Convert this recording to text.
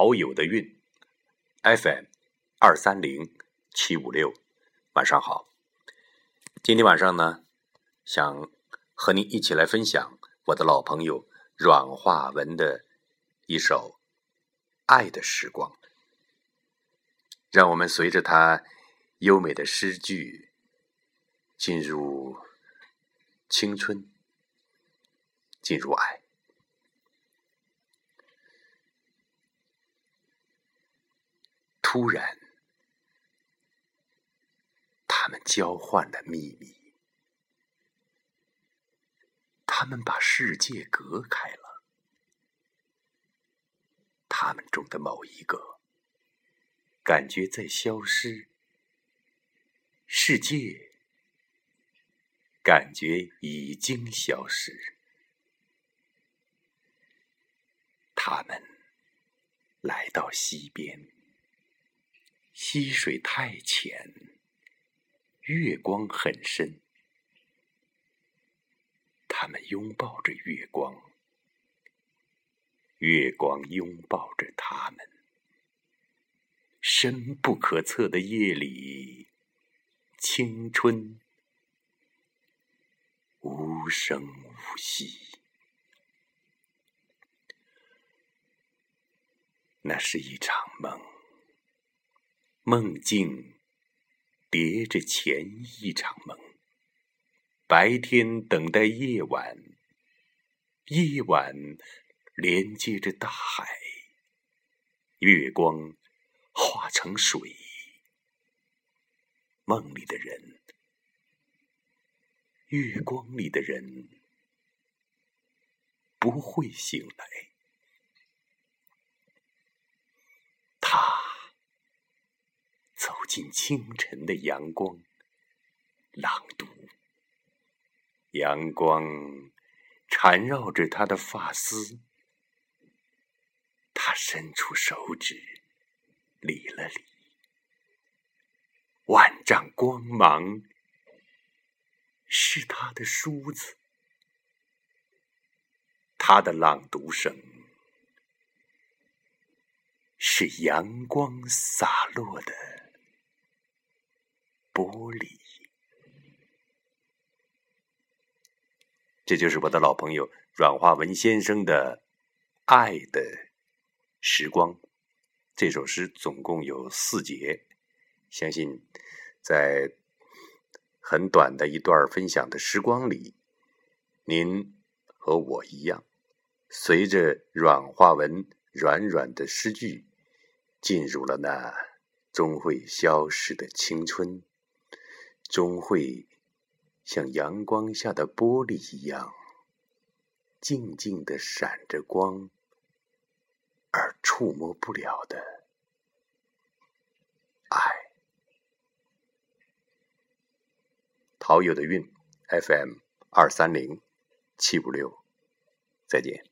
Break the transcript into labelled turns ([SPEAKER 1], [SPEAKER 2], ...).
[SPEAKER 1] 好友的运 FM 二三零七五六，晚上好。今天晚上呢，想和您一起来分享我的老朋友阮化文的一首《爱的时光》。让我们随着他优美的诗句，进入青春，进入爱。突然，他们交换了秘密，他们把世界隔开了。他们中的某一个感觉在消失，世界感觉已经消失。他们来到溪边。溪水太浅，月光很深。他们拥抱着月光，月光拥抱着他们。深不可测的夜里，青春无声无息。那是一场梦。梦境叠着前一场梦，白天等待夜晚，夜晚连接着大海，月光化成水，梦里的人，月光里的人不会醒来。进清晨的阳光，朗读。阳光缠绕着他的发丝，他伸出手指理了理。万丈光芒是他的梳子，他的朗读声是阳光洒落的。玻璃，这就是我的老朋友阮化文先生的《爱的时光》这首诗，总共有四节。相信在很短的一段分享的时光里，您和我一样，随着阮化文软软的诗句，进入了那终会消失的青春。终会像阳光下的玻璃一样，静静的闪着光，而触摸不了的爱。陶友的韵，FM 二三零七五六，再见。